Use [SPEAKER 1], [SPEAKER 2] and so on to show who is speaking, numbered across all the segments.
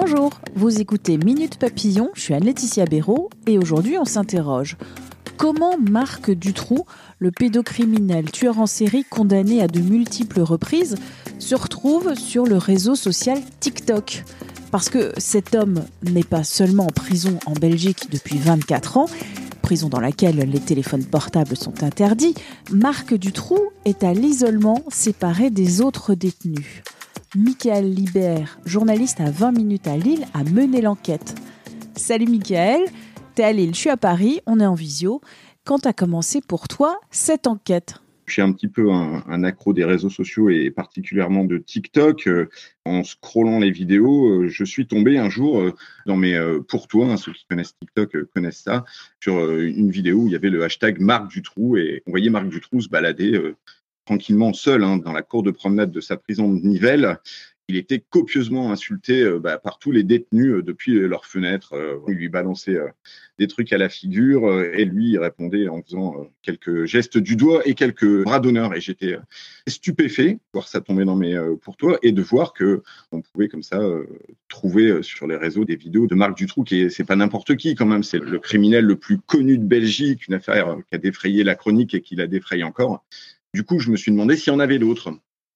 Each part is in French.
[SPEAKER 1] Bonjour, vous écoutez Minute Papillon, je suis Anne-Laetitia Béraud et aujourd'hui on s'interroge. Comment Marc Dutroux, le pédocriminel tueur en série condamné à de multiples reprises, se retrouve sur le réseau social TikTok? Parce que cet homme n'est pas seulement en prison en Belgique depuis 24 ans, prison dans laquelle les téléphones portables sont interdits, Marc Dutroux est à l'isolement séparé des autres détenus. Michael Libert, journaliste à 20 minutes à Lille, a mené l'enquête. Salut Michael, t'es à Lille, je suis à Paris, on est en visio. Quand a commencé pour toi cette enquête?
[SPEAKER 2] Je suis un petit peu un, accro des réseaux sociaux et particulièrement de TikTok. Euh, en scrollant les vidéos, euh, je suis tombé un jour euh, dans mes pour toi, hein, ceux qui connaissent TikTok connaissent ça, sur une vidéo où il y avait le hashtag Marc Dutroux et on voyait Marc Dutroux se balader tranquillement seul hein, dans la cour de promenade de sa prison de Nivelles il était copieusement insulté euh, bah, par tous les détenus euh, depuis leurs fenêtres. Euh, il lui balançait des trucs à la figure et lui il répondait en faisant quelques gestes du doigt et quelques bras d'honneur. Et j'étais stupéfait de voir ça tomber dans mes pour toi et de voir que on pouvait comme ça trouver sur les réseaux des vidéos de Marc Dutroux qui est c'est pas n'importe qui quand même, c'est le criminel le plus connu de Belgique, une affaire qui a défrayé la chronique et qui la défraye encore. Du coup, je me suis demandé s'il y en avait d'autres.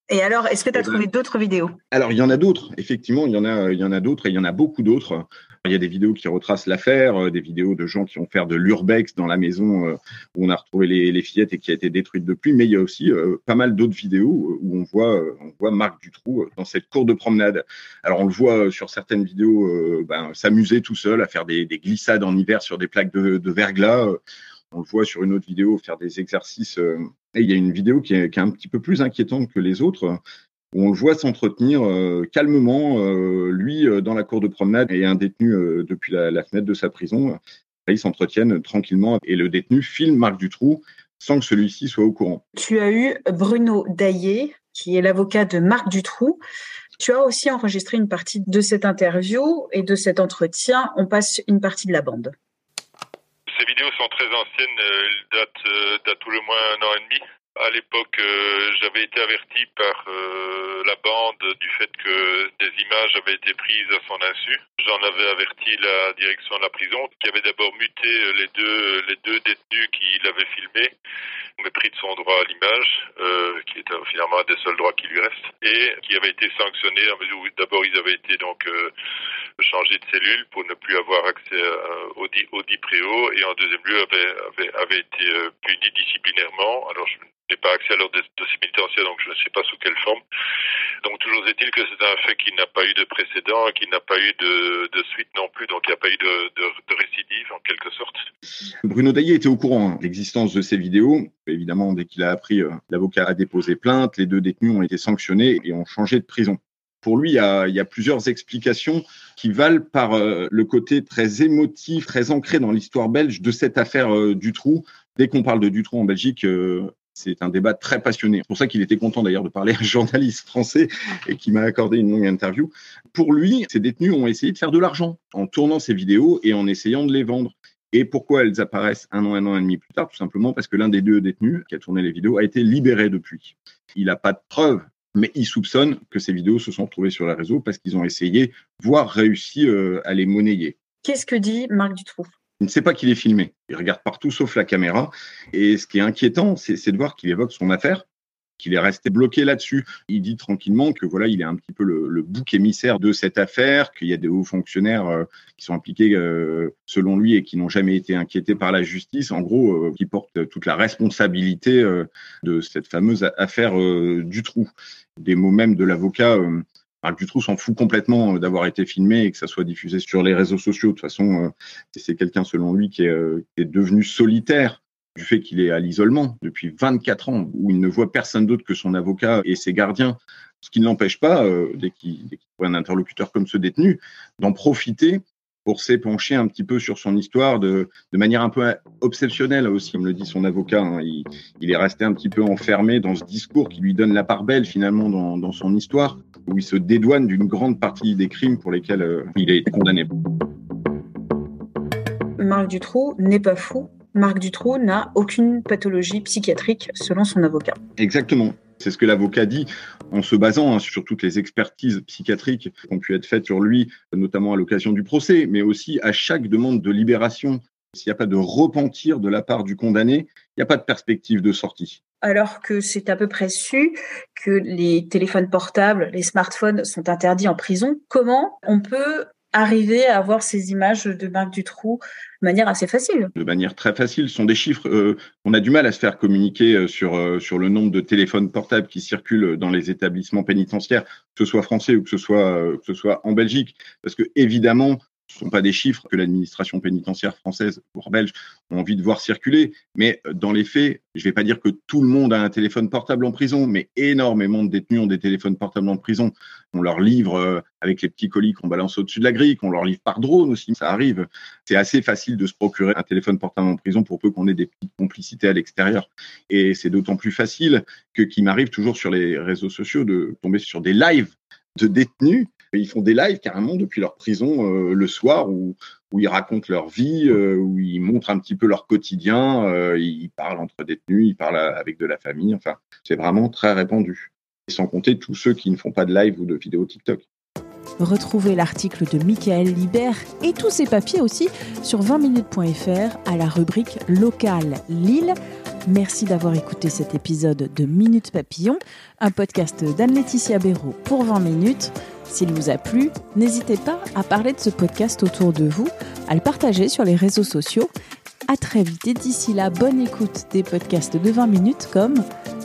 [SPEAKER 3] Et alors, est-ce que tu as trouvé d'autres vidéos?
[SPEAKER 2] Alors, il y en a d'autres. Effectivement, il y en a, il y en a d'autres et il y en a beaucoup d'autres. Il y a des vidéos qui retracent l'affaire, euh, des vidéos de gens qui ont fait de l'urbex dans la maison euh, où on a retrouvé les, les, fillettes et qui a été détruite depuis. Mais il y a aussi euh, pas mal d'autres vidéos où on voit, on voit Marc Dutroux dans cette cour de promenade. Alors, on le voit sur certaines vidéos ben, s'amuser tout seul à faire des, des, glissades en hiver sur des plaques de, de verglas. On le voit sur une autre vidéo faire des exercices. Euh, et il y a une vidéo qui est, un petit peu plus inquiétante que les autres, où on le voit s'entretenir euh, calmement, euh, lui, dans la cour de promenade, et un détenu depuis la, la, fenêtre de sa prison. Ils s'entretiennent tranquillement et le détenu filme Marc Dutroux sans que celui-ci soit au courant.
[SPEAKER 3] Tu as eu Bruno Daillé, qui est l'avocat de Marc Dutroux. Tu as aussi enregistré une partie de cette interview et de cet entretien. On passe une partie de la bande
[SPEAKER 4] ces vidéos sont très anciennes, elles datent, euh, datent tout le moins un an et demi. À l'époque, euh, j'avais été averti par euh, la bande du fait que des images avaient été prises à son insu. J'en avais averti la direction de la prison, qui avait d'abord muté les deux, les deux détenus qui l'avaient filmé, au mépris de son droit à l'image, euh, qui était finalement un des seuls droits qui lui reste, et qui avait été sanctionné mesure où d'abord ils avaient été donc changés de cellule pour ne plus avoir accès au, au DIPREO, et en deuxième lieu avait été puni disciplinairement. Alors je n'ai pas accès à leur dossier pénitentiaire, donc je ne sais pas sous quelle forme. Donc toujours est-il que c'est un fait qui n'a pas eu de précédent, qui n'a pas eu de, de, suite non plus, donc il n'y a pas eu de, de, récidive en quelque sorte.
[SPEAKER 2] Bruno Daillé était au courant de l'existence de ces vidéos. Évidemment, dès qu'il a appris, euh, l'avocat a déposé plainte, les deux détenus ont été sanctionnés et ont changé de prison. Pour lui, il y, a, plusieurs explications qui valent par euh, le côté très émotif, très ancré dans l'histoire belge de cette affaire euh, Dutroux. Dès qu'on parle de Dutroux en Belgique, c'est un débat très passionné. C'est pour ça qu'il était content d'ailleurs de parler à un journaliste français et qui m'a accordé une longue interview. Pour lui, ces détenus ont essayé de faire de l'argent en tournant ces vidéos et en essayant de les vendre. Et pourquoi elles apparaissent un an, un an et demi plus tard? Tout simplement parce que l'un des deux détenus qui a tourné les vidéos a été libéré depuis. Il n'a pas de preuves, mais il soupçonne que ces vidéos se sont retrouvées sur les réseaux parce qu'ils ont essayé, voire réussi euh, à les monnayer.
[SPEAKER 3] Qu'est-ce que dit Marc Dutroux?
[SPEAKER 2] Il ne sait pas qu'il est filmé. Il regarde partout sauf la caméra. Et ce qui est inquiétant, c'est de voir qu'il évoque son affaire, qu'il est resté bloqué là-dessus. Il dit tranquillement que voilà, il est un petit peu le, bouc émissaire de cette affaire, qu'il y a des hauts fonctionnaires euh, qui sont impliqués euh, selon lui et qui n'ont jamais été inquiétés par la justice. En gros, euh, qui portent toute la responsabilité de cette fameuse affaire du trou. Des mots même de l'avocat Marc Dutroux s'en fout complètement euh, d'avoir été filmé et que ça soit diffusé sur les réseaux sociaux. De toute façon, euh, c'est quelqu'un, selon lui, qui est, euh, qui est, devenu solitaire du fait qu'il est à l'isolement depuis 24 ans, où il ne voit personne d'autre que son avocat et ses gardiens, ce qui ne l'empêche pas, dès qu'il voit un interlocuteur comme ce détenu, d'en profiter pour s'épancher un petit peu sur son histoire de, de, manière un peu obsessionnelle aussi, comme le dit son avocat. Hein. Il, il, est resté un petit peu enfermé dans ce discours qui lui donne la part belle finalement dans, dans son histoire, où il se dédouane d'une grande partie des crimes pour lesquels euh, il est condamné.
[SPEAKER 3] Marc Dutroux n'est pas fou. Marc Dutroux n'a aucune pathologie psychiatrique selon son avocat.
[SPEAKER 2] Exactement. C'est ce que l'avocat dit en se basant hein, sur toutes les expertises psychiatriques qui ont pu être faites sur lui, notamment à l'occasion du procès, mais aussi à chaque demande de libération. S'il n'y a pas de repentir de la part du condamné, il n'y a pas de perspective de sortie.
[SPEAKER 3] Alors que c'est à peu près su que les téléphones portables, les smartphones sont interdits en prison, comment on peut arriver à avoir ces images de Marc Dutroux de manière assez facile.
[SPEAKER 2] De manière très facile. Ce sont des chiffres, euh, on a du mal à se faire communiquer euh, sur, euh, sur le nombre de téléphones portables qui circulent dans les établissements pénitentiaires, que ce soit français ou que ce soit, que ce soit en Belgique. Parce que, évidemment, ce ne sont pas des chiffres que l'administration pénitentiaire française ou belge ont envie de voir circuler, mais euh, dans les faits, je ne vais pas dire que tout le monde a un téléphone portable en prison, mais énormément de détenus ont des téléphones portables en prison. On leur livre euh, avec les petits colis qu'on balance au-dessus de la grille, qu'on leur livre par drone aussi, ça arrive. C'est assez facile de se procurer un téléphone portable en prison pour peu qu'on ait des petites complicités à l'extérieur. Et c'est d'autant plus facile que qu'il m'arrive toujours sur les réseaux sociaux de tomber sur des lives de détenus ils font des lives carrément depuis leur prison euh, le soir où, ils racontent leur vie, euh, où ils montrent un petit peu leur quotidien, ils parlent entre détenus, ils parlent avec de la famille. Enfin, c'est vraiment très répandu. Sans compter tous ceux qui ne font pas de live ou de vidéos TikTok.
[SPEAKER 1] Retrouvez l'article de Michael Libert et tous ses papiers aussi sur 20minutes.fr à la rubrique Local Lille. Merci d'avoir écouté cet épisode de Minute Papillon, un podcast d'Anne-Laetitia Béraud pour 20 minutes. S'il vous a plu, n'hésitez pas à parler de ce podcast autour de vous, à le partager sur les réseaux sociaux. À très vite et d'ici là, bonne écoute des podcasts de 20 minutes comme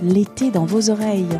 [SPEAKER 1] L'été dans vos oreilles.